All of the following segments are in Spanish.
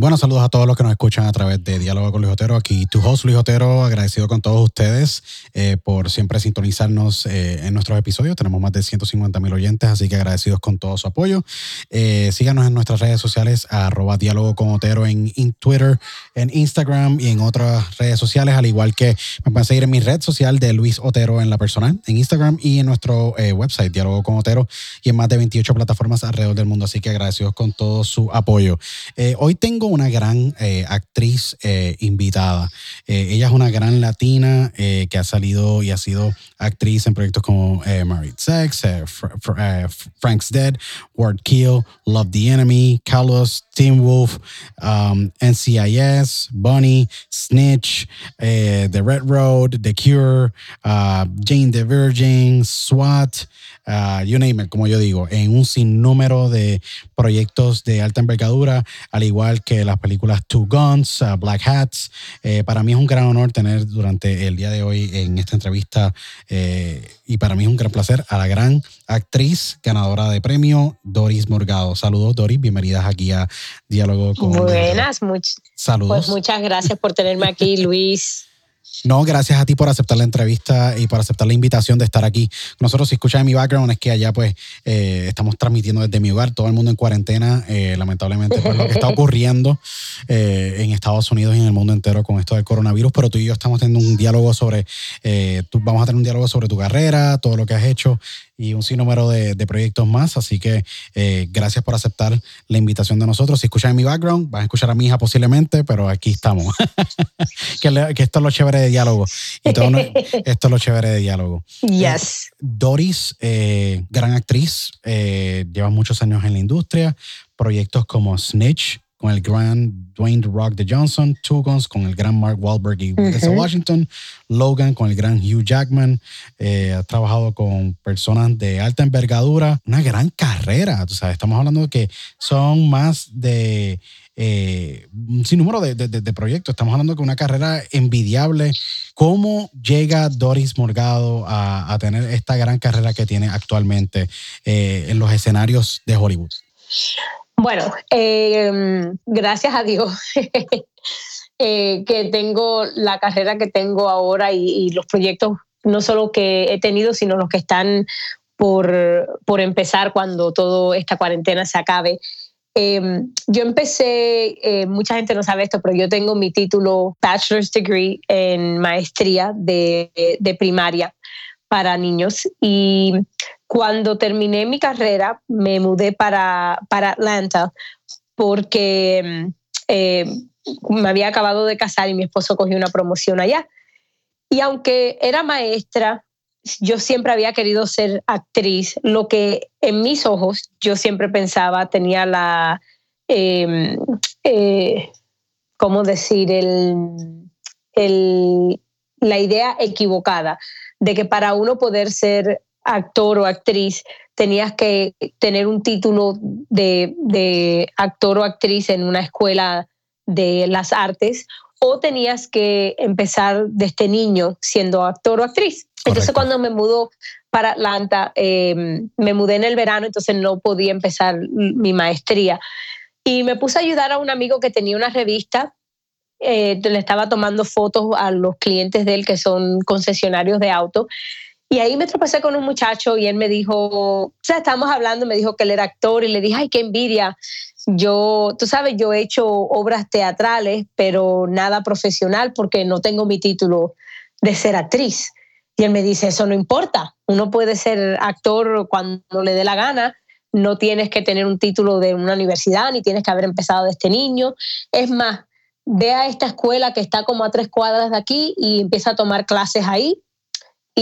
Bueno, saludos a todos los que nos escuchan a través de Diálogo con Luis Otero. Aquí tu host Luis Otero, agradecido con todos ustedes eh, por siempre sintonizarnos eh, en nuestros episodios. Tenemos más de 150 mil oyentes, así que agradecidos con todo su apoyo. Eh, síganos en nuestras redes sociales, arroba Diálogo con Otero en, Twitter, en Instagram y en otras redes sociales, al igual que me pueden seguir en mi red social de Luis Otero en la personal, en Instagram y en nuestro website, Diálogo con Otero, y en más de 28 plataformas alrededor del mundo. Así que agradecidos con todo su apoyo. hoy tengo una gran eh, actriz eh, invitada. Eh, ella es una gran latina que ha salido y ha sido actriz en proyectos como Married Sex, Frank's Dead, Word Kill, Love the Enemy, Carlos, Teen Wolf, um, NCIS, Bunny, Snitch, The Red Road, The Cure, uh, Jane the Virgin, SWAT. Uh, you name it, como yo digo, en un sinnúmero de proyectos de alta envergadura, al igual que las películas Two Guns, uh, Black Hats. Eh, para mí es un gran honor tener durante el día de hoy en esta entrevista eh, y para mí es un gran placer a la gran actriz ganadora de premio, Doris Morgado. Saludos, Doris, bienvenidas aquí a Diálogo con... Buenas, Saludos. Pues muchas gracias por tenerme aquí, Luis. No, gracias a ti por aceptar la entrevista y por aceptar la invitación de estar aquí. Nosotros, si escuchan mi background, es que allá pues eh, estamos transmitiendo desde mi hogar, todo el mundo en cuarentena, eh, lamentablemente por lo que está ocurriendo eh, en Estados Unidos y en el mundo entero con esto del coronavirus, pero tú y yo estamos teniendo un diálogo sobre, tú, vamos a tener un diálogo sobre tu carrera, todo lo que has hecho y un sinnúmero de, de proyectos más. Así que gracias por aceptar la invitación de nosotros. Si escuchan mi background, van a escuchar a mi hija posiblemente, pero aquí estamos. que, que, esto es lo chévere de diálogo. Y todo esto es lo chévere de diálogo. Yes. Eh, Doris, eh, gran actriz, lleva muchos años en la industria. Proyectos como Snitch, con el gran Dwayne Rock de Johnson, Two Guns con el gran Mark Wahlberg y uh Washington, Logan con el gran Hugh Jackman, eh, ha trabajado con personas de alta envergadura, una gran carrera, tú sabes, estamos hablando de que son más de eh, un sinnúmero de, proyectos, estamos hablando de una carrera envidiable. ¿Cómo llega Doris Morgado a, tener esta gran carrera que tiene actualmente eh, en los escenarios de Hollywood? Bueno, eh, gracias a Dios eh, que tengo la carrera que tengo ahora y, los proyectos, no solo que he tenido, sino los que están por, por empezar cuando toda esta cuarentena se acabe. Em, yo empecé, eh, mucha gente no sabe esto, pero yo tengo mi título Bachelor's Degree en maestría de, de primaria para niños y cuando terminé mi carrera, me mudé para, para Atlanta porque eh, me había acabado de casar y mi esposo cogió una promoción allá. Y aunque era maestra, yo siempre había querido ser actriz, lo que en mis ojos yo siempre pensaba tenía la, em, eh, ¿cómo decir? El, el, la idea equivocada de que para uno poder ser actor o actriz, tenías que tener un título de, actor o actriz en una escuela de las artes o tenías que empezar desde niño siendo actor o actriz. Entonces cuando me mudó para Atlanta, em, me mudé en el verano, entonces no podía empezar mi maestría. Y me puse a ayudar a un amigo que tenía una revista, eh, le estaba tomando fotos a los clientes de él que son concesionarios de auto y ahí me tropecé con un muchacho y él me dijo, o sea, estábamos hablando, me dijo que él era actor y le dije, ay, qué envidia. Yo, tú sabes, yo he hecho obras teatrales, pero nada profesional porque no tengo mi título de ser actriz. Y él me dice, eso no importa, uno puede ser actor cuando le dé la gana, no tienes que tener un título de una universidad, ni tienes que haber empezado de este niño. Es más, ve a esta escuela que está como a tres cuadras de aquí y empieza a tomar clases ahí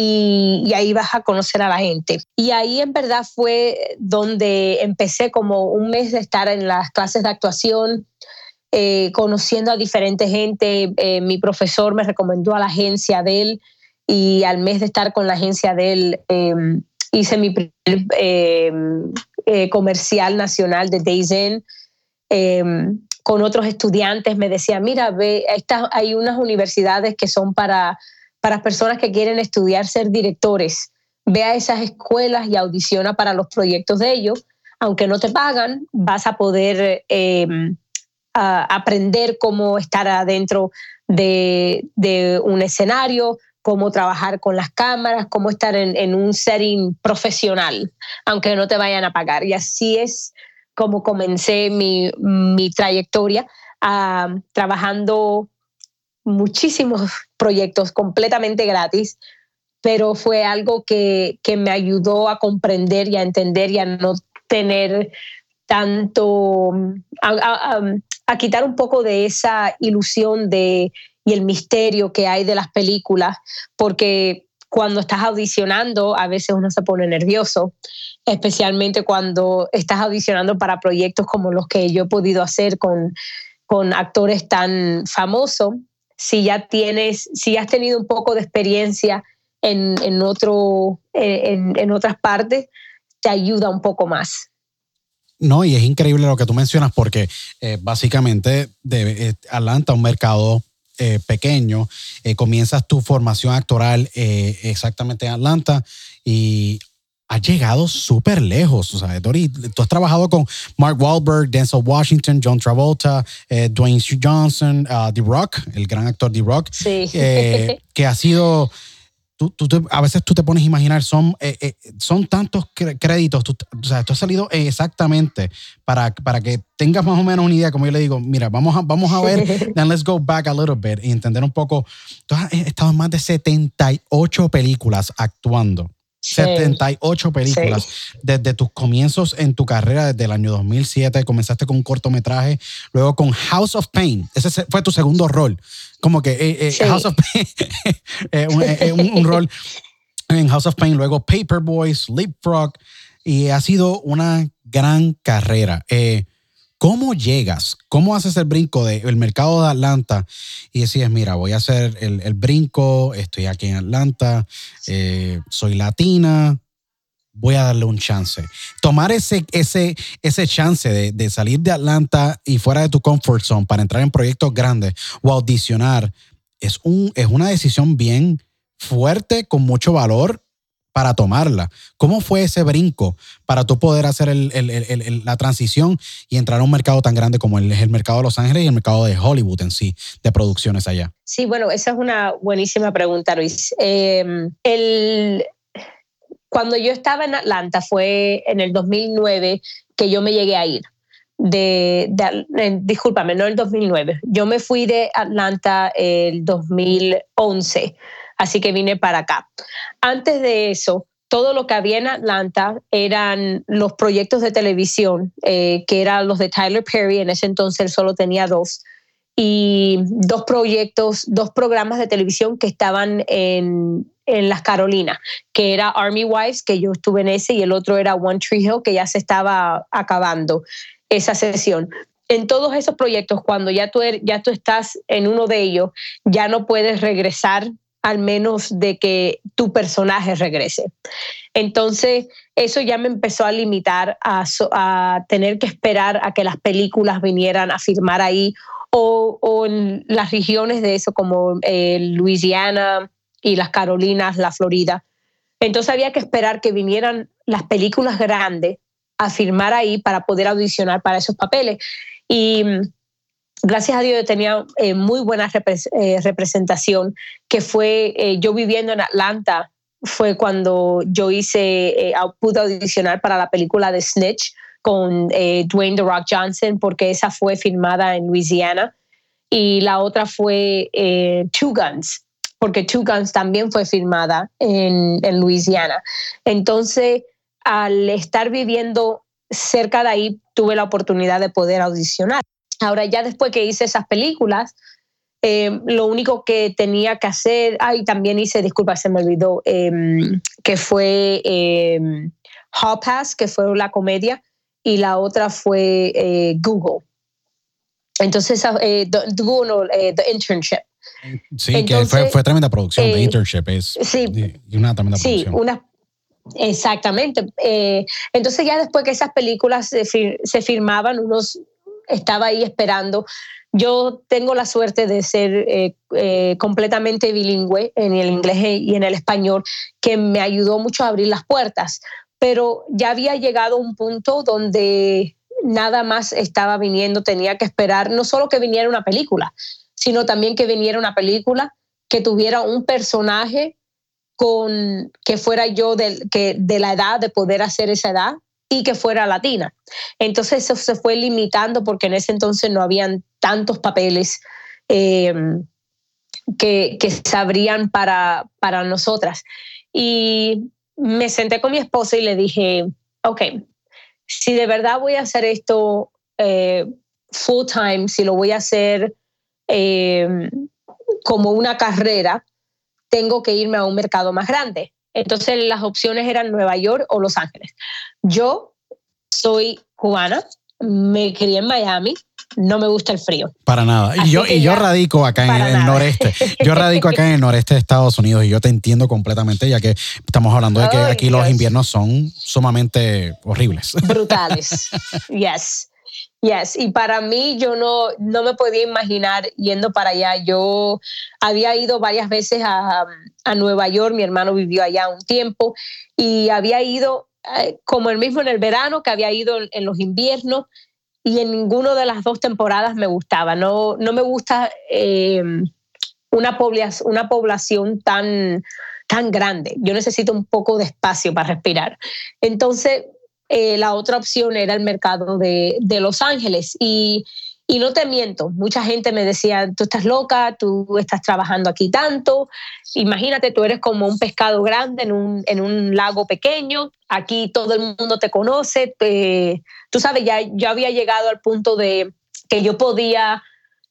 y, ahí vas a conocer a la gente. Y ahí en verdad fue donde empecé como un mes de estar en las clases de actuación, eh, conociendo a diferente gente. Eh, mi profesor me recomendó a la agencia de él y al mes de estar con la agencia de él, em, hice mi primer em, eh, comercial nacional de Days em, con otros estudiantes. Me decía, mira, ve, hay unas universidades que son para, para personas que quieren estudiar ser directores. Ve a esas escuelas y audiciona para los proyectos de ellos. Aunque no te pagan, vas a poder aprender cómo estar adentro de, un escenario, cómo trabajar con las cámaras, cómo estar en, un setting profesional, aunque no te vayan a pagar. Y así es como comencé mi, trayectoria ah, trabajando muchísimos proyectos completamente gratis, pero fue algo que, me ayudó a comprender y a entender y a no tener tanto, a quitar un poco de esa ilusión de y el misterio que hay de las películas, porque cuando estás audicionando a veces uno se pone nervioso, especialmente cuando estás audicionando para proyectos como los que yo he podido hacer con, con actores tan famosos. Si ya tienes, si has tenido un poco de experiencia en, en otro, en, en otras partes, te ayuda un poco más. No, y es increíble lo que tú mencionas porque eh, básicamente de, eh, Atlanta, un mercado eh, pequeño, eh, comienzas tu formación actoral eh, exactamente en Atlanta y has llegado súper lejos. O sea, Dori, tú has trabajado con Mark Wahlberg, Denzel Washington, John Travolta, Dwayne Johnson, uh, The Rock, el gran actor The Rock, que ha sido a veces tú te pones a imaginar, son, eh, eh, son tantos créditos, o sea, esto ha salido exactamente para, para que tengas más o menos una idea, como yo le digo, mira, vamos a, vamos a ver, then let's go back a little bit y entender un poco, tú has estado en más de 78 películas actuando. 78 películas. Desde tus comienzos en tu carrera, desde el año 2007, comenzaste con un cortometraje, luego con House of Pain. Ese fue tu segundo rol. Como que eh, eh, House of Pain, eh, un, rol en House of Pain, luego Paperboy, Sleepfrog, y ha sido una gran carrera. ¿Cómo llegas? ¿Cómo haces el brinco del mercado de Atlanta y decís, mira, voy a hacer el, brinco, estoy aquí en Atlanta, eh, soy latina, voy a darle un chance. Tomar ese, ese, ese chance de, salir de Atlanta y fuera de tu comfort zone para entrar en proyectos grandes o audicionar es, un, es una decisión bien fuerte, con mucho valor para tomarla. ¿Cómo fue ese brinco para tú poder hacer la transición y entrar a un mercado tan grande como el mercado de Los Ángeles y el mercado de Hollywood en sí, de producciones allá? Sí, bueno, esa es una buenísima pregunta, Luis. Em, cuando yo estaba en Atlanta fue en el 2009 que yo me llegué a ir. De, discúlpame, no el 2009. Yo me fui de Atlanta el 2011 así que vine para acá. Antes de eso, todo lo que había en Atlanta eran los proyectos de televisión, eh, que eran los de Tyler Perry, en ese entonces solo tenía dos, y dos proyectos, dos programas de televisión que estaban en, en las Carolinas, que era Army Wives, que yo estuve en ese, y el otro era One Tree Hill, que ya se estaba acabando esa sesión en todos esos proyectos, cuando ya tú, er, ya tú estás en uno de ellos, ya no puedes regresar al menos de que tu personaje regrese. Entonces, eso ya me empezó a limitar a, tener que esperar a que las películas vinieran a firmar ahí o, en las regiones de eso como eh, Louisiana y las Carolinas, la Florida. Entonces había que esperar que vinieran las películas grandes a firmar ahí para poder audicionar para esos papeles. Y gracias a Dios tenía eh, muy buena eh, representación, que fue eh, yo viviendo en Atlanta, fue cuando yo hice, pude audicionar para la película de Snitch con Dwayne The Rock Johnson, porque esa fue filmada en Louisiana, y la otra fue Two Guns, porque Two Guns también fue filmada en, en Louisiana. Entonces, al estar viviendo cerca de ahí, tuve la oportunidad de poder audicionar. Ahora ya después que hice esas películas, eh, lo único que tenía que hacer, ay, también hice, disculpa, se me olvidó, em, que fue eh, Pass, que fue la comedia, y la otra fue eh, Google. Entonces, eh, Google, The Internship. Sí, que fue, fue, tremenda producción. de Internship es sí, una tremenda sí, Una, exactamente. entonces ya después que esas películas se, se firmaban, unos estaba ahí esperando. Yo tengo la suerte de ser eh, eh, completamente bilingüe en el inglés y en el español, que me ayudó mucho a abrir las puertas, pero ya había llegado a un punto donde nada más estaba viniendo, tenía que esperar no solo que viniera una película, sino también que viniera una película que tuviera un personaje con que fuera yo de, que, de la edad de poder hacer esa edad y que fuera latina. Entonces eso se fue limitando porque en ese entonces no habían tantos papeles eh, que, que se abrían para, para nosotras. Y me senté con mi esposa y le dije, ok, si de verdad voy a hacer esto eh, full time, si lo voy a hacer eh, como una carrera, tengo que irme a un mercado más grande. Entonces las opciones eran Nueva York o Los Ángeles. Yo soy cubana, me crié en Miami, no me gusta el frío. Para nada. Y yo, y yo radico acá en el, noreste. Yo radico acá en el noreste de Estados Unidos y yo te entiendo completamente, ya que estamos hablando de que aquí los inviernos son sumamente horribles. Brutales. Yes. Yes, y para mí yo no, no me podía imaginar yendo para allá. Yo había ido varias veces a, a Nueva York, mi hermano vivió allá un tiempo y había ido eh, como el mismo en el verano, que había ido en, los inviernos y en ninguna de las dos temporadas me gustaba. No, no me gusta eh, una, población, una población tan, tan grande. Yo necesito un poco de espacio para respirar. Entonces, eh, la otra opción era el mercado de, Los Ángeles. Y, no te miento, mucha gente me decía, tú estás loca, tú estás trabajando aquí tanto, imagínate, tú eres como un pescado grande en un, lago pequeño, aquí todo el mundo te conoce, tú sabes, ya yo había llegado al punto de que yo podía,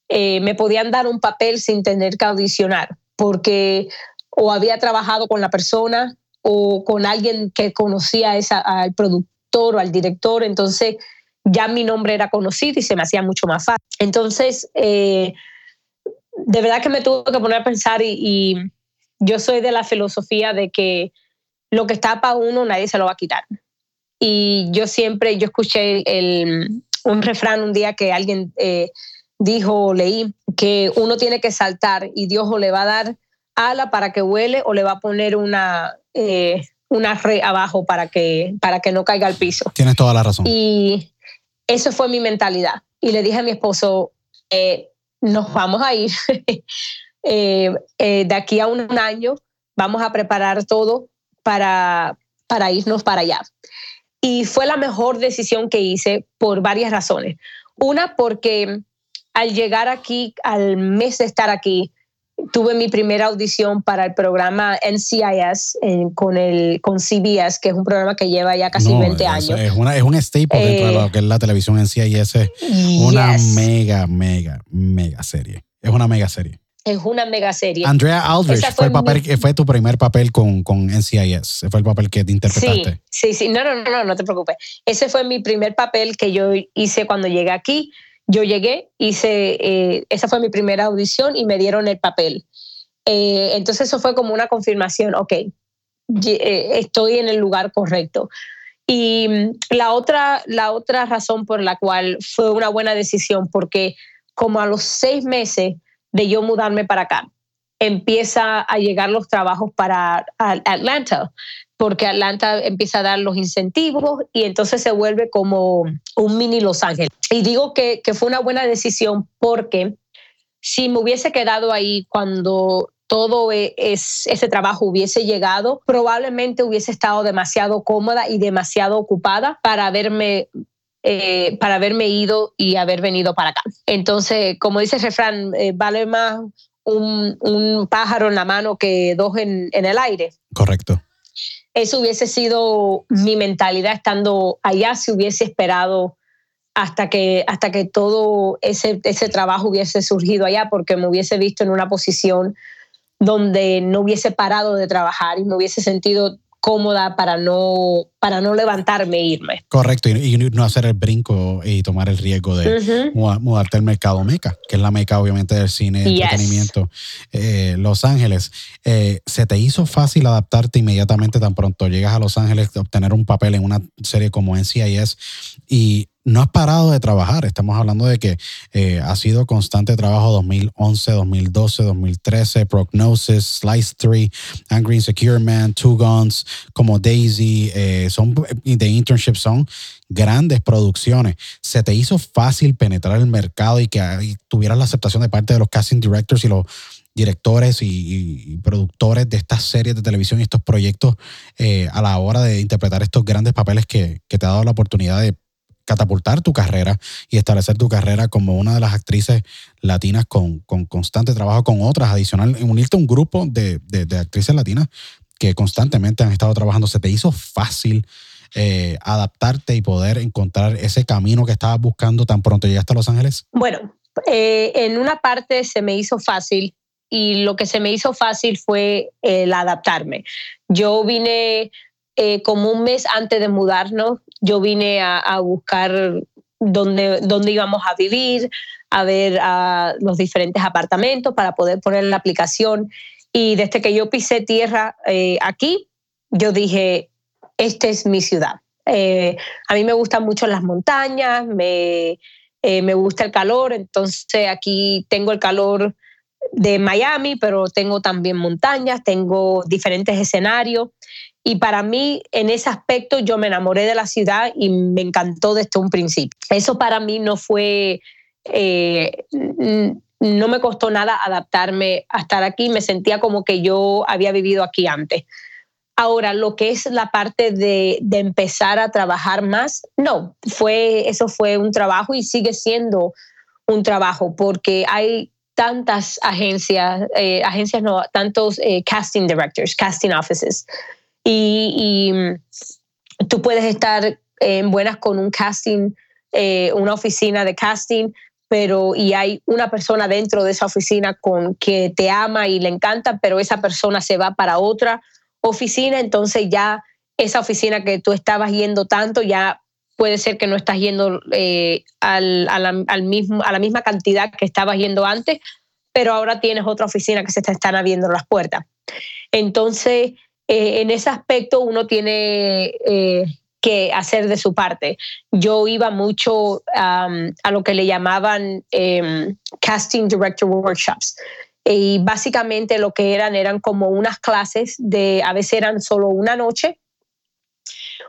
eh, me podían dar un papel sin tener que audicionar, porque o había trabajado con la persona o con alguien que conocía esa, al productor o al director, entonces ya mi nombre era conocido y se me hacía mucho más fácil. Entonces, eh, de verdad que me tuve que poner a pensar y, yo soy de la filosofía de que lo que está para uno nadie se lo va a quitar. Y yo siempre, yo escuché el, un refrán un día que alguien eh, dijo, leí, que uno tiene que saltar y Dios o le va a dar ala para que huele o le va a poner una, eh, una red abajo para que, para que no caiga al piso. Tienes toda la razón. Y eso fue mi mentalidad. Y le dije a mi esposo, eh, nos vamos a ir eh, eh, de aquí a un año, vamos a preparar todo para, para irnos para allá. Y fue la mejor decisión que hice por varias razones. Una, porque al llegar aquí, al mes de estar aquí, tuve mi primera audición para el programa NCIS con, el, con CBS, que es un programa que lleva ya casi 20 años. Es, una, es un staple dentro de lo eh, que es la televisión NCIS. Es una mega, mega, mega serie. Es una mega serie. Es una mega serie. Andrea Aldrich fue, el papel, fue tu primer papel con, con NCIS. Fue el papel que te interpretaste. Sí, sí, sí. No, no, no, no te preocupes. Ese fue mi primer papel que yo hice cuando llegué aquí yo llegué, hice, eh, esa fue mi primera audición y me dieron el papel. Eh, entonces eso fue como una confirmación, ok, eh, estoy en el lugar correcto. Y mm, la otra, la otra razón por la cual fue una buena decisión, porque como a los seis meses de yo mudarme para acá, empieza a llegar los trabajos para Atlanta porque Atlanta empieza a dar los incentivos y entonces se vuelve como un mini Los Ángeles. Y digo que, fue una buena decisión porque si me hubiese quedado ahí cuando todo e, es, ese trabajo hubiese llegado, probablemente hubiese estado demasiado cómoda y demasiado ocupada para haberme, eh, para haberme ido y haber venido para acá. Entonces, como dice el refrán, eh, vale más un, pájaro en la mano que dos en el aire. Correcto eso hubiese sido mi mentalidad estando allá si hubiese esperado hasta que, hasta que todo ese, ese trabajo hubiese surgido allá, porque me hubiese visto en una posición donde no hubiese parado de trabajar y me hubiese sentido cómoda para no para no levantarme e irme. Correcto, y, no hacer el brinco y tomar el riesgo de mudarte al mercado meca, que es la meca obviamente del cine y entretenimiento. Eh, Los Ángeles, eh, ¿se te hizo fácil adaptarte inmediatamente tan pronto llegas a Los Ángeles, obtener un papel en una serie como NCIS y no has parado de trabajar. Estamos hablando de que eh, ha sido constante trabajo 2011, 2012, 2013, Prognosis, Slice 3, Angry Insecure Man, Two Guns, como Daisy, eh, son de internship, son grandes producciones. ¿Se te hizo fácil penetrar el mercado y que tuvieras la aceptación de parte de los casting directors y los directores y, productores de estas series de televisión y estos proyectos eh, a la hora de interpretar estos grandes papeles que, que te ha dado la oportunidad de catapultar tu carrera y establecer tu carrera como una de las actrices latinas con, constante trabajo con otras adicional, unirte a un grupo de, actrices latinas que constantemente han estado trabajando. ¿Se te hizo fácil eh, adaptarte y poder encontrar ese camino que estabas buscando tan pronto llegaste a Los Ángeles? Bueno, eh, en una parte se me hizo fácil y lo que se me hizo fácil fue el adaptarme. Yo vine eh, como un mes antes de mudarnos, yo vine a, buscar dónde, dónde íbamos a vivir, a ver a los diferentes apartamentos para poder poner la aplicación. Y desde que yo pisé tierra eh, aquí, yo dije, esta es mi ciudad. Eh, a mí me gustan mucho las montañas, me, me gusta el calor, entonces aquí tengo el calor de Miami, pero tengo también montañas, tengo diferentes escenarios. Y para mí, en ese aspecto, yo me enamoré de la ciudad y me encantó desde un principio. Eso para mí no fue, eh, no me costó nada adaptarme a estar aquí. Me sentía como que yo había vivido aquí antes. Ahora, lo que es la parte de, empezar a trabajar más, no, fue, eso fue un trabajo y sigue siendo un trabajo porque hay tantas agencias, eh, agencias no, tantos eh, casting directors, casting offices y, mm, tú puedes estar en buenas con un casting, eh, una oficina de casting, pero y hay una persona dentro de esa oficina con que te ama y le encanta, pero esa persona se va para otra oficina, entonces ya esa oficina que tú estabas yendo tanto ya puede ser que no estás yendo eh, al, al, mismo, a la misma cantidad que estabas yendo antes, pero ahora tienes otra oficina que se te están abriendo las puertas. Entonces, eh, en ese aspecto uno tiene eh, que hacer de su parte. Yo iba mucho a lo que le llamaban em, casting director workshops. Y básicamente lo que eran eran como unas clases de, a veces eran solo una noche,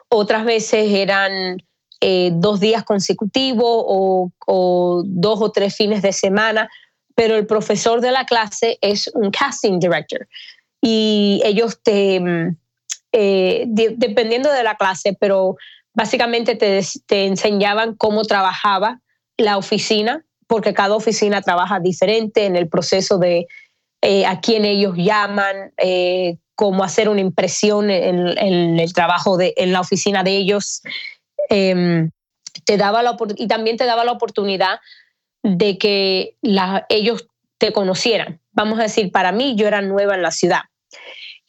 otras veces eran eh, dos días consecutivos o, o dos o tres fines de semana, pero el profesor de la clase es un casting director y ellos te, eh, dependiendo de la clase, pero básicamente te, enseñaban cómo trabajaba la oficina, porque cada oficina trabaja diferente en el proceso de eh, a quién ellos llaman, eh, cómo hacer una impresión en, el trabajo de, en la oficina de ellos. Em, te daba la, y también te daba la oportunidad de que ellos te conocieran. Vamos a decir, para mí yo era nueva en la ciudad.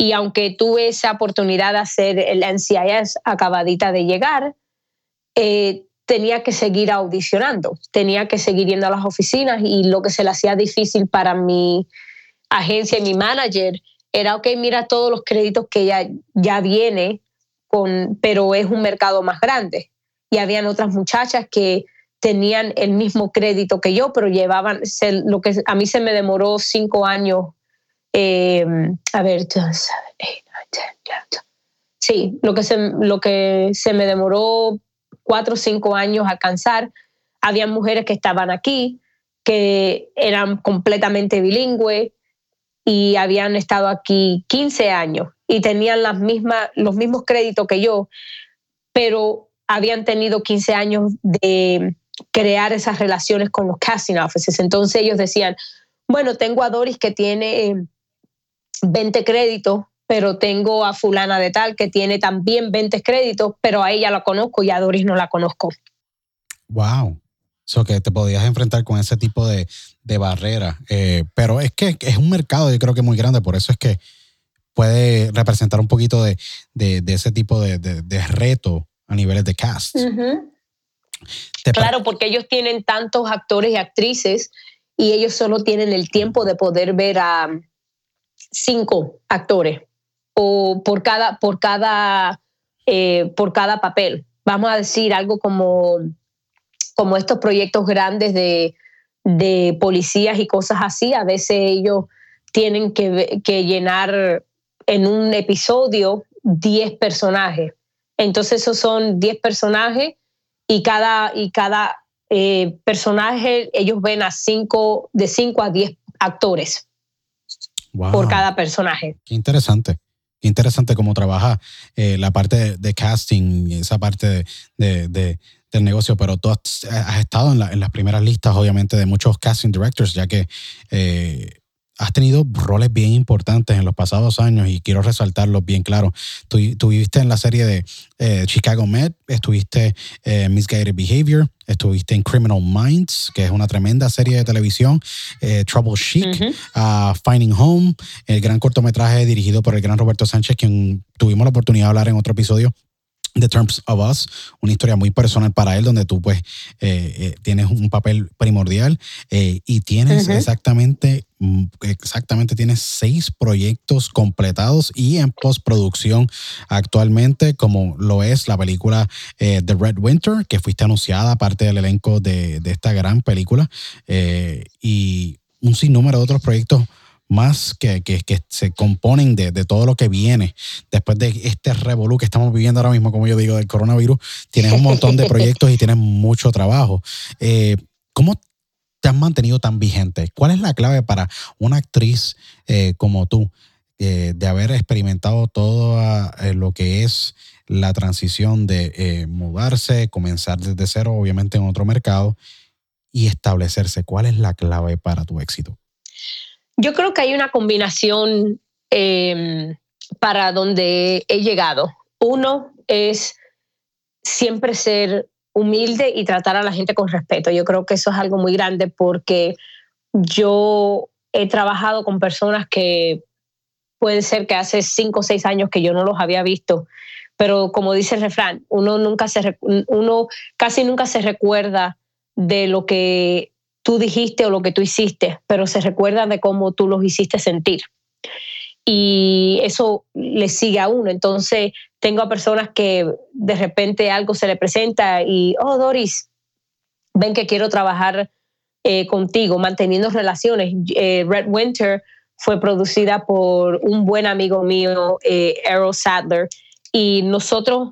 Y aunque tuve esa oportunidad de hacer el NCIS acabadita de llegar, eh, tenía que seguir audicionando, tenía que seguir yendo a las oficinas y lo que se le hacía difícil para mi agencia y mi manager era, ok, mira todos los créditos que ya, ya viene, con, pero es un mercado más grande. Y habían otras muchachas que tenían el mismo crédito que yo, pero llevaban, lo que a mí se me demoró cinco años, eh, a ver, sí, lo que, se, lo que se me demoró cuatro o cinco años alcanzar, había mujeres que estaban aquí, que eran completamente bilingües y habían estado aquí 15 años y tenían las mismas, los mismos créditos que yo, pero habían tenido 15 años de crear esas relaciones con los casting offices. Entonces ellos decían, bueno, tengo a Doris que tiene 20 créditos, pero tengo a fulana de tal que tiene también 20 créditos, pero a ella la conozco y a Doris no la conozco. Wow. So que te podías enfrentar con ese tipo de, de barrera. Eh, pero es que es un mercado, yo creo que muy grande, por eso es que puede representar un poquito de, ese tipo de, reto a niveles de cast. Claro, porque ellos tienen tantos actores y actrices y ellos solo tienen el tiempo de poder ver a cinco actores o por cada, por cada, eh, por cada papel. Vamos a decir algo como, como estos proyectos grandes de, de policías y cosas así. A veces ellos tienen que, que llenar en un episodio 10 personajes. Entonces esos son 10 personajes y cada, y cada eh, personaje ellos ven a cinco, de 5 a 10 actores por cada personaje. Qué interesante. Qué interesante cómo trabaja eh, la parte de, casting, esa parte de, del negocio, pero tú has, estado en, en, las primeras listas, obviamente, de muchos casting directors, ya que eh, has tenido roles bien importantes en los pasados años y quiero resaltarlos bien claro. Tú, viviste en la serie de eh, Chicago Med, estuviste en eh, Misguided Behavior, estuviste en Criminal Minds, que es una tremenda serie de televisión, eh, Trouble Chic, uh, Finding Home, el gran cortometraje dirigido por el gran Roberto Sánchez, quien tuvimos la oportunidad de hablar en otro episodio The Terms of Us, una historia muy personal para él, donde tú pues eh, eh, tienes un papel primordial eh, y tienes exactamente, mm, exactamente tienes seis proyectos completados y en postproducción actualmente, como lo es la película The Red Winter, que fuiste anunciada parte del elenco de, de esta gran película y un sinnúmero de otros proyectos más que, que, que se componen de, de, todo lo que viene después de este revolú que estamos viviendo ahora mismo, como yo digo, del coronavirus. Tienes un montón de proyectos y tienes mucho trabajo. Eh, ¿Cómo te has mantenido tan vigente? ¿Cuál es la clave para una actriz eh, como tú eh, de haber experimentado todo lo que es la transición de mudarse, comenzar desde cero, obviamente en otro mercado y establecerse? ¿Cuál es la clave para tu éxito? Yo creo que hay una combinación em, para donde he llegado. Uno es siempre ser humilde y tratar a la gente con respeto. Yo creo que eso es algo muy grande porque yo he trabajado con personas que puede ser que hace cinco o seis años que yo no los había visto, pero como dice el refrán, uno nunca se uno casi nunca se recuerda de lo que tú dijiste o lo que tú hiciste, pero se recuerdan de cómo tú los hiciste sentir. Y eso le sigue a uno. Entonces, tengo a personas que de repente algo se le presenta y, oh, Doris, ven que quiero trabajar eh, contigo, manteniendo relaciones. Eh, Red Winter fue producida por un buen amigo mío, eh, Errol Sadler, y nosotros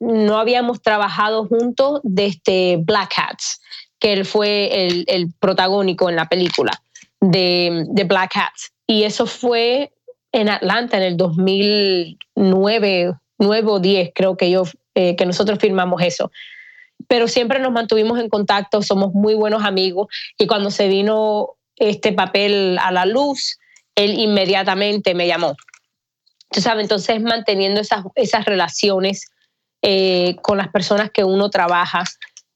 no habíamos trabajado juntos desde Black Hats que él fue el, protagónico en la película de, Black Hats. Y eso fue en Atlanta en el 2009, 9 o 10, creo que, yo, eh, que nosotros firmamos eso. Pero siempre nos mantuvimos en contacto, somos muy buenos amigos y cuando se vino este papel a la luz, él inmediatamente me llamó. Tú sabes, entonces manteniendo esas, esas relaciones eh, con las personas que uno trabaja,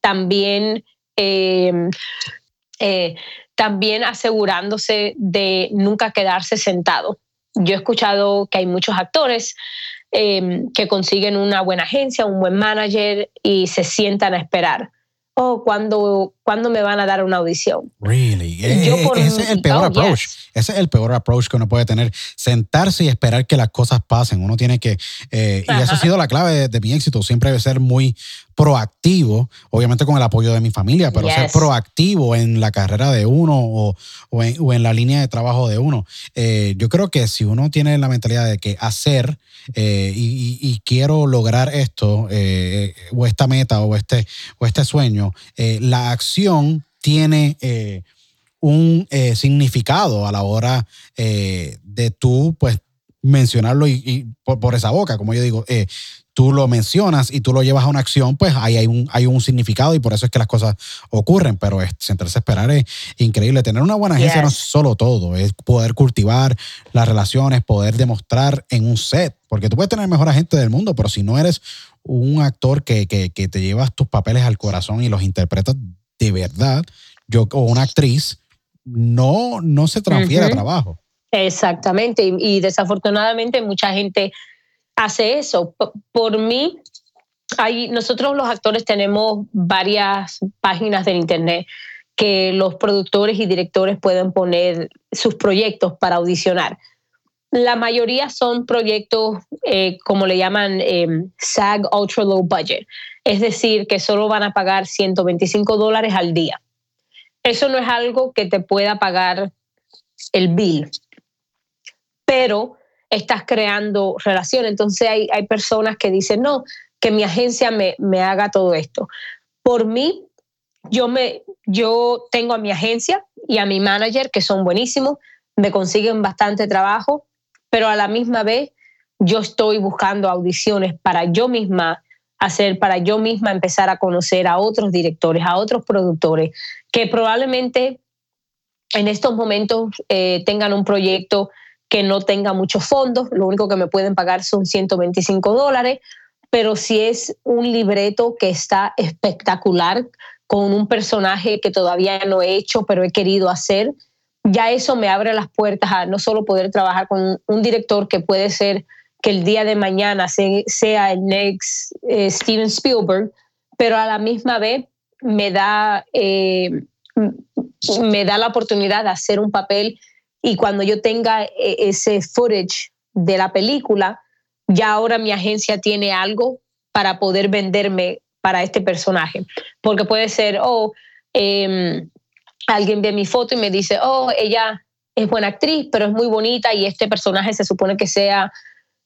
también eh, también asegurándose de nunca quedarse sentado. Yo he escuchado que hay muchos actores em, que consiguen una buena agencia, un buen manager y se sientan a esperar. Oh, ¿cuándo, me van a dar una audición? Really? Eh, eh, ese es el peor oh, approach. Ese es el peor approach que uno puede tener. Sentarse y esperar que las cosas pasen. Uno tiene que. y eso ha sido la clave de, de mi éxito. Siempre debe ser muy proactivo, obviamente con el apoyo de mi familia, pero ser proactivo en la carrera de uno o, en, la línea de trabajo de uno. Eh, yo creo que si uno tiene la mentalidad de que hacer eh, y, quiero lograr esto, eh, o esta meta, o este, o este sueño, la acción tiene un significado a la hora de tú, pues, mencionarlo y, por, esa boca, como yo digo, eh, tú lo mencionas y tú lo llevas a una acción, pues ahí hay un, hay un significado y por eso es que las cosas ocurren, pero es, sentarse a esperar es increíble. Tener una buena agencia no es solo todo, es poder cultivar las relaciones, poder demostrar en un set, porque tú puedes tener mejor agente del mundo, pero si no eres un actor que, te llevas tus papeles al corazón y los interpretas de verdad, yo o una actriz, no, no se transfiere a trabajo. Exactamente, y, desafortunadamente mucha gente hace eso. Por, mí, hay, nosotros los actores tenemos varias páginas del Internet que los productores y directores pueden poner sus proyectos para audicionar. La mayoría son proyectos, eh, como le llaman, em, SAG Ultra Low Budget, es decir, que solo van a pagar 125 dólares al día. Eso no es algo que te pueda pagar el bill, pero estás creando relaciones. Entonces hay, hay personas que dicen, no, que mi agencia me, me haga todo esto. Por mí, yo, me, yo tengo a mi agencia y a mi manager, que son buenísimos, me consiguen bastante trabajo, pero a la misma vez yo estoy buscando audiciones para yo misma hacer, para yo misma empezar a conocer a otros directores, a otros productores, que probablemente en estos momentos eh, tengan un proyecto que no tenga muchos fondos, lo único que me pueden pagar son 125 dólares, pero si es un libreto que está espectacular, con un personaje que todavía no he hecho, pero he querido hacer, ya eso me abre las puertas a no solo poder trabajar con un director que puede ser que el día de mañana sea el next eh, Steven Spielberg, pero a la misma vez me da, eh, me da la oportunidad de hacer un papel y cuando yo tenga eh, ese footage de la película, ya ahora mi agencia tiene algo para poder venderme para este personaje. Porque puede ser, oh, em, alguien ve mi foto y me dice, oh, ella es buena actriz, pero es muy bonita y este personaje se supone que sea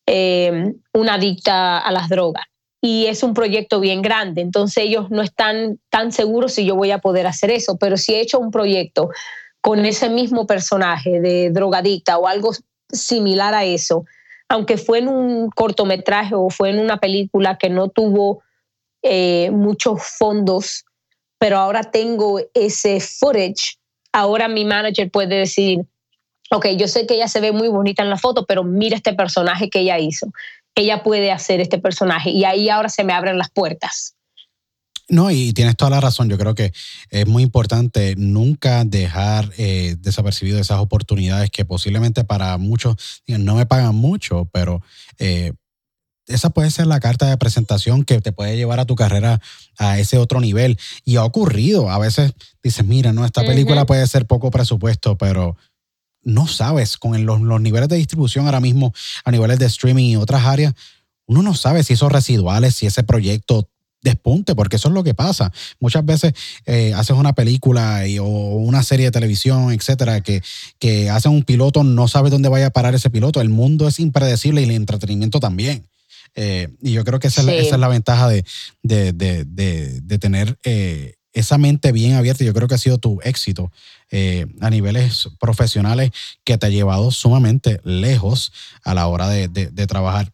em, una adicta a las drogas. Y es un proyecto bien grande, entonces ellos no están tan seguros si yo voy a poder hacer eso, pero si he hecho un proyecto con ese mismo personaje de drogadicta o algo similar a eso, aunque fue en un cortometraje o fue en una película que no tuvo eh, muchos fondos, pero ahora tengo ese footage, ahora mi manager puede decir, ok, yo sé que ella se ve muy bonita en la foto, pero mira este personaje que ella hizo. Ella puede hacer este personaje y ahí ahora se me abren las puertas. No, y tienes toda la razón. Yo creo que es muy importante nunca dejar eh, desapercibido esas oportunidades que posiblemente para muchos no me pagan mucho, pero eh, esa puede ser la carta de presentación que te puede llevar a tu carrera a ese otro nivel. Y ha ocurrido. A veces dices, mira, no, esta película puede ser poco presupuesto, pero no sabes, con los, niveles de distribución ahora mismo, a niveles de streaming y otras áreas, uno no sabe si esos residuales, si ese proyecto despunte, porque eso es lo que pasa. Muchas veces eh, haces una película o una serie de televisión, etcétera, que, que hacen un piloto, no sabes dónde vaya a parar ese piloto. El mundo es impredecible y el entretenimiento también. Eh, y yo creo que esa, es, la, ventaja de, de, tener eh, esa mente bien abierta. Yo creo que ha sido tu éxito a niveles profesionales que te ha llevado sumamente lejos a la hora de, trabajar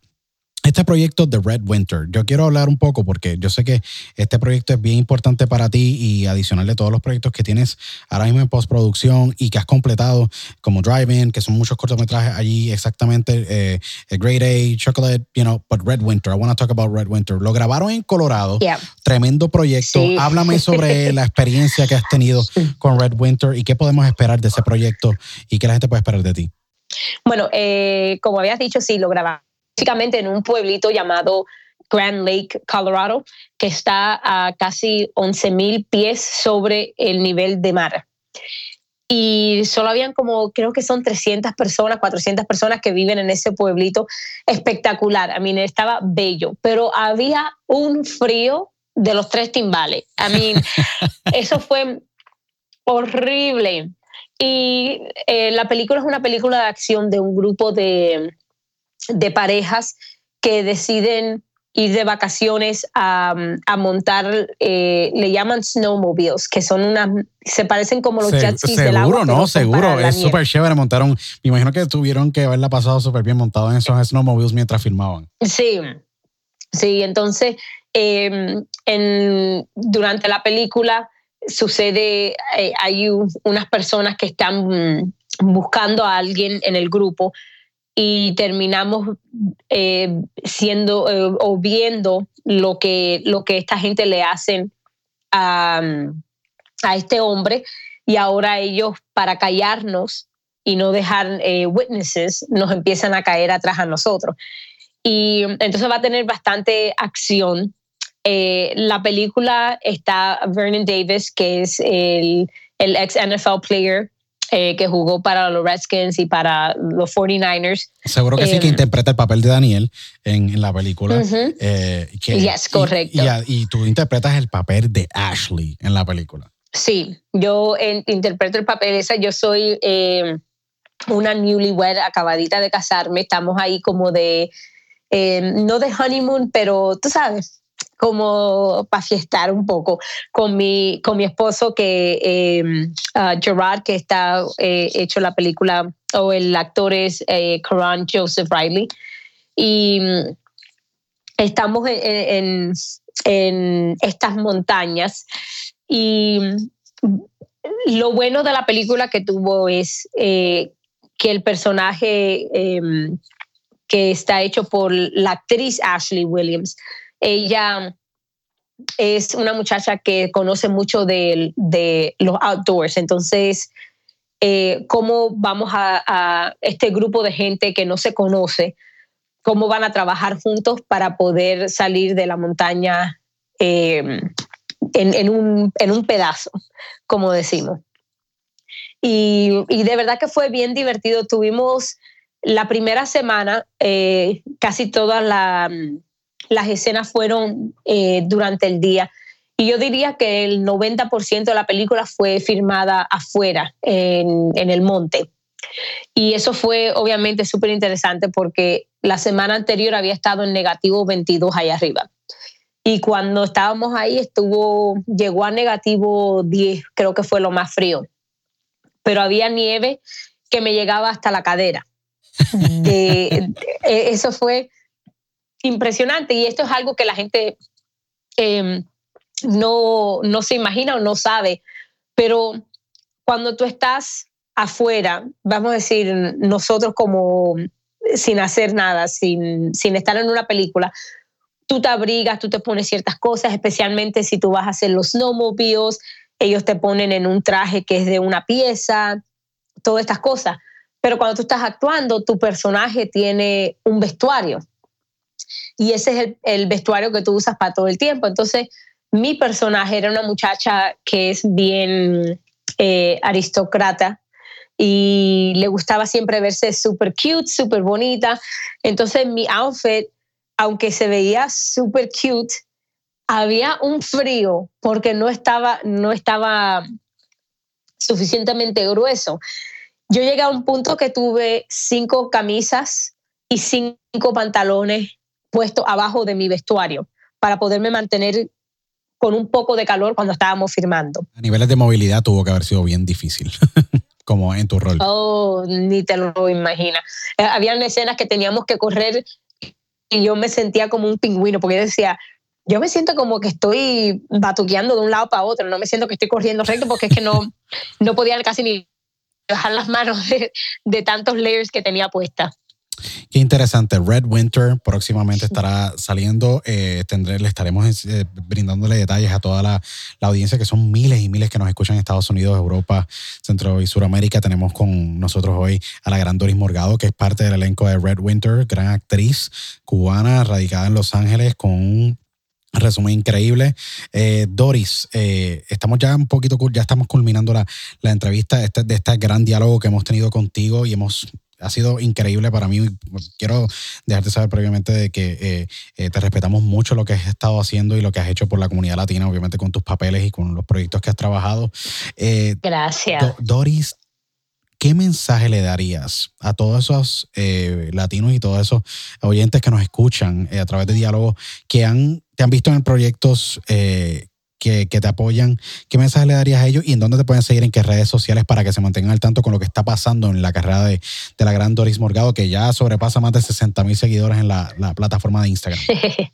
este proyecto de Red Winter, yo quiero hablar un poco porque yo sé que este proyecto es bien importante para ti y adicional de todos los proyectos que tienes ahora mismo en postproducción y que has completado como Drive-In, que son muchos cortometrajes allí exactamente, eh, Great A, Chocolate, you know, but Red Winter, I want to talk about Red Winter. Lo grabaron en Colorado, tremendo proyecto. Háblame sobre la experiencia que has tenido con Red Winter y qué podemos esperar de ese proyecto y qué la gente puede esperar de ti. Bueno, eh, como habías dicho, sí, lo grabamos básicamente en un pueblito llamado Grand Lake, Colorado, que está a casi 11.000 pies sobre el nivel de mar. Y solo habían como, creo que son 300 personas, 400 personas que viven en ese pueblito espectacular. A mí estaba bello, pero había un frío de los tres timbales. A mí eso fue horrible. Y eh, la película es una película de acción de un grupo de, de parejas que deciden ir de vacaciones a, montar, eh, le llaman snowmobiles, que son unas, se parecen como los jet skis del agua. Seguro, no, seguro, es súper chévere. Montaron, me imagino que tuvieron que haberla pasado súper bien montado en esos snowmobiles mientras filmaban. Sí, sí, entonces em, en, durante la película sucede, eh, hay unas personas que están buscando a alguien en el grupo y terminamos eh, siendo eh, o viendo lo que, lo que esta gente le hacen a, a, este hombre y ahora ellos para callarnos y no dejar eh, witnesses, nos empiezan a caer atrás a nosotros. Y entonces va a tener bastante acción. Eh, la película está Vernon Davis, que es el, el ex NFL player eh, que jugó para los Redskins y para los 49ers. Seguro que sí, que interpreta el papel de Daniel en, la película. yes, correcto. Y, tú interpretas el papel de Ashley en la película. Sí, yo interpreto el papel esa. Yo soy una newlywed acabadita de casarme. Estamos ahí como de, no de honeymoon, pero tú sabes, como para fiestar un poco con mi, con mi esposo que eh, Gerard, que está eh, hecho la película, o el actor es eh, Joseph Riley. Y mm, estamos en, en, estas montañas y mm, lo bueno de la película que tuvo es eh, que el personaje em, que está hecho por la actriz Ashley Williams, ella es una muchacha que conoce mucho de, los outdoors, entonces, eh, ¿cómo vamos a, este grupo de gente que no se conoce, cómo van a trabajar juntos para poder salir de la montaña em, en, un, en un pedazo, como decimos? Y, de verdad que fue bien divertido. Tuvimos la primera semana, eh, casi todas las escenas fueron eh, durante el día. Y yo diría que el 90% de la película fue filmada afuera, en, en el monte. Y eso fue obviamente súper interesante porque la semana anterior había estado en negativo 22 allá arriba. Y cuando estábamos ahí estuvo, llegó a negativo 10, creo que fue lo más frío pero había nieve que me llegaba hasta la cadera. E, eso fue impresionante y esto es algo que la gente em, no, no se imagina o no sabe, pero cuando tú estás afuera, vamos a decir, nosotros como sin hacer nada, sin, sin estar en una película, tú te abrigas, tú te pones ciertas cosas, especialmente si tú vas a hacer los snowmobiles, ellos te ponen en un traje que es de una pieza, todas estas cosas. Pero cuando tú estás actuando, tu personaje tiene un vestuario. Y ese es el, vestuario que tú usas para todo el tiempo. Entonces, mi personaje era una muchacha que es bien eh, aristócrata y le gustaba siempre verse súper cute, súper bonita. Entonces, mi outfit, aunque se veía súper cute, había un frío porque no estaba, no estaba suficientemente grueso. Yo llegué a un punto que tuve cinco camisas y cinco pantalones puestos abajo de mi vestuario para poderme mantener con un poco de calor cuando estábamos firmando. A niveles de movilidad tuvo que haber sido bien difícil, como en tu rol. Oh, ni te lo imaginas. Eh, habían escenas que teníamos que correr y yo me sentía como un pingüino porque decía, yo me siento como que estoy batuqueando de un lado para otro, no me siento que estoy corriendo recto porque es que no, no podía casi ni bajar las manos de, tantos layers que tenía puesta. Qué interesante. Red Winter próximamente estará saliendo. Eh, tendré, le estaremos eh, brindándole detalles a toda la, la, audiencia, que son miles y miles que nos escuchan en Estados Unidos, Europa, Centro y Suramérica. Tenemos con nosotros hoy a la gran Doris Morgado, que es parte del elenco de Red Winter, gran actriz cubana, radicada en Los Ángeles, con Resumen increíble. Eh, Doris, eh, estamos ya un poquito, ya estamos culminando la, la entrevista este, de este gran diálogo que hemos tenido contigo y hemos ha sido increíble para mí. Quiero dejarte saber previamente de que eh, te respetamos mucho lo que has estado haciendo y lo que has hecho por la comunidad latina, obviamente con tus papeles y con los proyectos que has trabajado. Gracias. Doris, ¿qué mensaje le darías a todos esos latinos y todos esos oyentes que nos escuchan a través de diálogo que han te han visto en proyectos que, te apoyan, ¿qué mensaje le darías a ellos y en dónde te pueden seguir, en qué redes sociales para que se mantengan al tanto con lo que está pasando en la carrera de, la gran Doris Morgado, que ya sobrepasa más de 60 mil seguidores en la, plataforma de Instagram?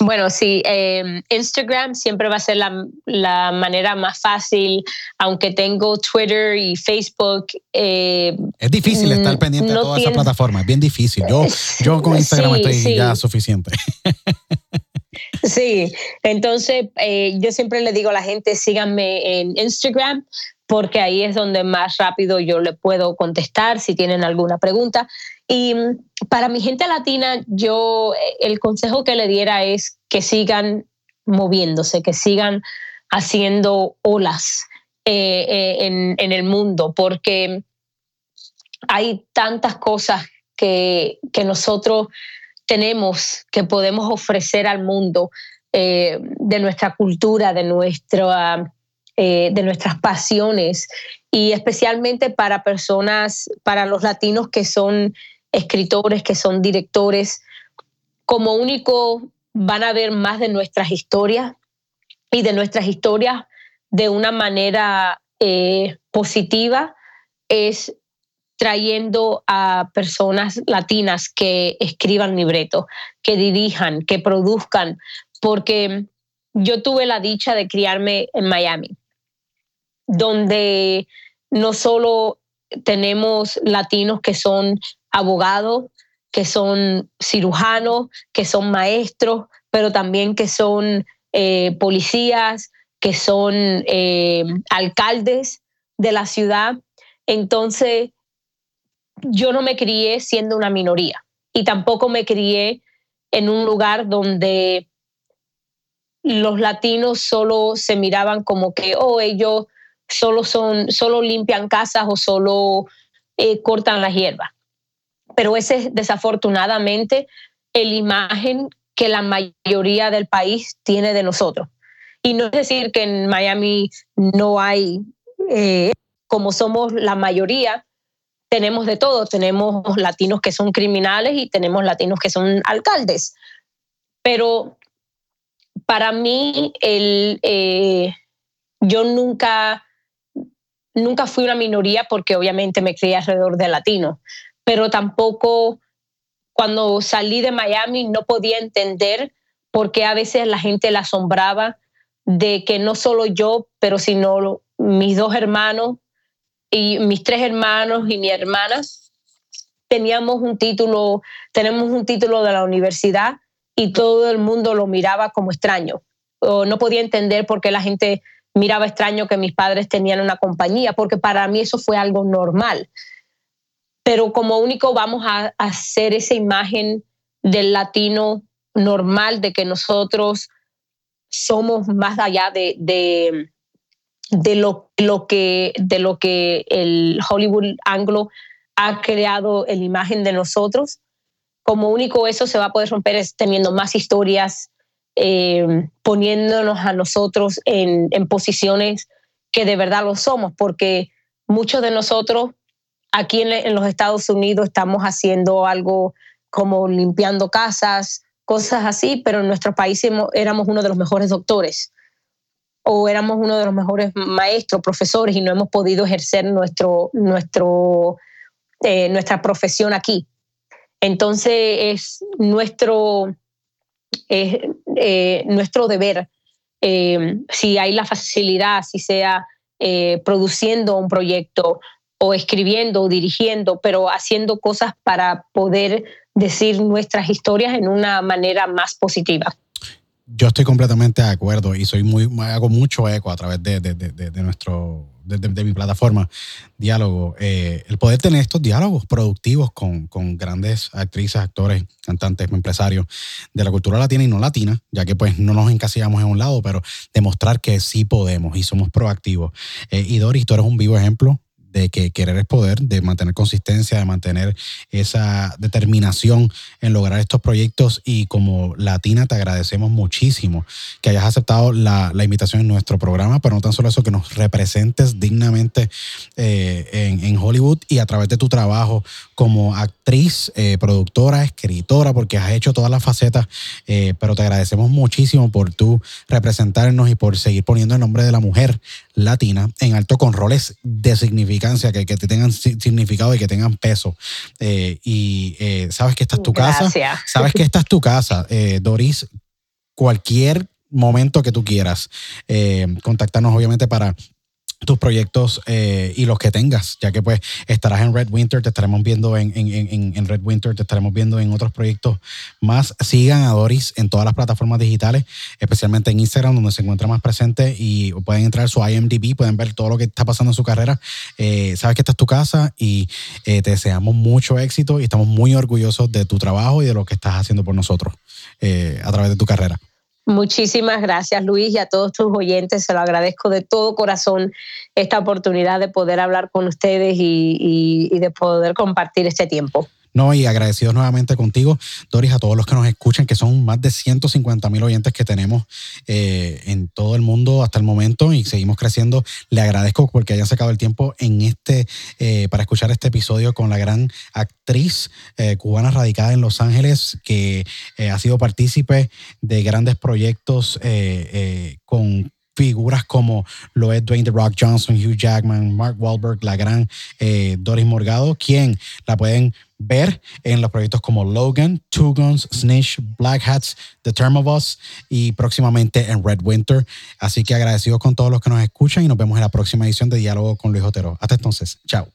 Bueno, sí, em, Instagram siempre va a ser la, manera más fácil, aunque tengo Twitter y Facebook. Eh, es difícil estar mm, pendiente de todas esas plataformas, es bien difícil. Yo, yo con Instagram estoy ya suficiente. Sí, entonces eh, yo siempre le digo a la gente, síganme en Instagram porque ahí es donde más rápido yo le puedo contestar si tienen alguna pregunta. Y mm, para mi gente latina, yo el consejo que le diera es que sigan moviéndose, que sigan haciendo olas eh, eh, en, en, el mundo, porque hay tantas cosas que, que nosotros tenemos, que podemos ofrecer al mundo eh, de nuestra cultura, de, nuestra, eh, de nuestras pasiones y especialmente para personas, para los latinos que son escritores, que son directores, como único van a ver más de nuestras historias y de nuestras historias de una manera eh, positiva es trayendo a personas latinas que escriban libretos, que dirijan, que produzcan, porque yo tuve la dicha de criarme en Miami, donde no solo tenemos latinos que son abogados, que son cirujanos, que son maestros, pero también que son eh, policías, que son eh, alcaldes de la ciudad. Entonces, yo no me crié siendo una minoría y tampoco me crié en un lugar donde los latinos solo se miraban como que, oh, ellos solo son, solo limpian casas o solo eh, cortan la hierba. Pero ese es desafortunadamente el imagen que la mayoría del país tiene de nosotros. Y no es decir que en Miami no hay, eh, como somos la mayoría, tenemos de todo. Tenemos latinos que son criminales y tenemos latinos que son alcaldes. Pero para mí, el, eh, yo nunca, nunca fui una minoría porque obviamente me crié alrededor de latinos, pero tampoco cuando salí de Miami no podía entender por qué a veces la gente la asombraba de que no solo yo, pero sino mis dos hermanos y mis tres hermanos y mi hermana teníamos un título, tenemos un título de la universidad y todo el mundo lo miraba como extraño. O no podía entender por qué la gente miraba extraño que mis padres tenían una compañía, porque para mí eso fue algo normal. Pero como único vamos a hacer esa imagen del latino normal, de que nosotros somos más allá de, de de lo, lo, que, de lo que el Hollywood anglo ha creado en la imagen de nosotros. Como único eso se va a poder romper es teniendo más historias, eh, poniéndonos a nosotros en, en posiciones que de verdad lo somos, porque muchos de nosotros aquí en, en, los Estados Unidos estamos haciendo algo como limpiando casas, cosas así, pero en nuestro país éramos uno de los mejores doctores o éramos uno de los mejores maestros, profesores y no hemos podido ejercer nuestro, nuestro, eh, nuestra profesión aquí. Entonces es nuestro, eh, nuestro deber, eh, si hay la facilidad, si sea produciendo un proyecto o escribiendo o dirigiendo, pero haciendo cosas para poder decir nuestras historias en una manera más positiva. Yo estoy completamente de acuerdo y soy muy, hago mucho eco a través de, de, de, nuestro, de, mi plataforma Diálogo. Eh, el poder tener estos diálogos productivos con, con, grandes actrices, actores, cantantes, empresarios de la cultura latina y no latina, ya que pues no nos encasillamos en un lado, pero demostrar que sí podemos y somos proactivos. Eh, y Doris, tú eres un vivo ejemplo de que querer es poder, de mantener consistencia, de mantener esa determinación en lograr estos proyectos. Y como Latina te agradecemos muchísimo que hayas aceptado la, invitación en nuestro programa, pero no tan solo eso, que nos representes dignamente eh, en, Hollywood y a través de tu trabajo como actriz, eh, productora, escritora, porque has hecho todas las facetas, eh, pero te agradecemos muchísimo por tú representarnos y por seguir poniendo el nombre de la mujer latina en alto con roles de significancia, que, que tengan significado y que tengan peso. Eh, y sabes que esta es tu casa. Sabes que esta es tu casa. Doris, cualquier momento que tú quieras, contactarnos obviamente para tus proyectos eh, y los que tengas, ya que pues estarás en Red Winter, te estaremos viendo en, en, en, Red Winter, te estaremos viendo en otros proyectos más. Sigan a Doris en todas las plataformas digitales, especialmente en Instagram, donde se encuentra más presente y pueden entrar a su IMDb, pueden ver todo lo que está pasando en su carrera. Eh, sabes que esta es tu casa y eh, te deseamos mucho éxito y estamos muy orgullosos de tu trabajo y de lo que estás haciendo por nosotros a través de tu carrera. Muchísimas gracias, Luis, y a todos tus oyentes. Se lo agradezco de todo corazón esta oportunidad de poder hablar con ustedes y, y de poder compartir este tiempo. No, y agradecidos nuevamente contigo, Doris, a todos los que nos escuchan, que son más de 150 mil oyentes que tenemos eh, en todo el mundo hasta el momento y seguimos creciendo. Le agradezco porque hayan sacado el tiempo en este eh, para escuchar este episodio con la gran actriz eh, cubana radicada en Los Ángeles, que ha sido partícipe de grandes proyectos con figuras como lo es Dwayne The Rock Johnson, Hugh Jackman, Mark Wahlberg, la gran Doris Morgado, quien la pueden ver en los proyectos como Logan, Two Guns, Snitch, Black Hats, The Term of Us y próximamente en Red Winter. Así que agradecidos con todos los que nos escuchan y nos vemos en la próxima edición de Diálogo con Luis Otero. Hasta entonces, chao.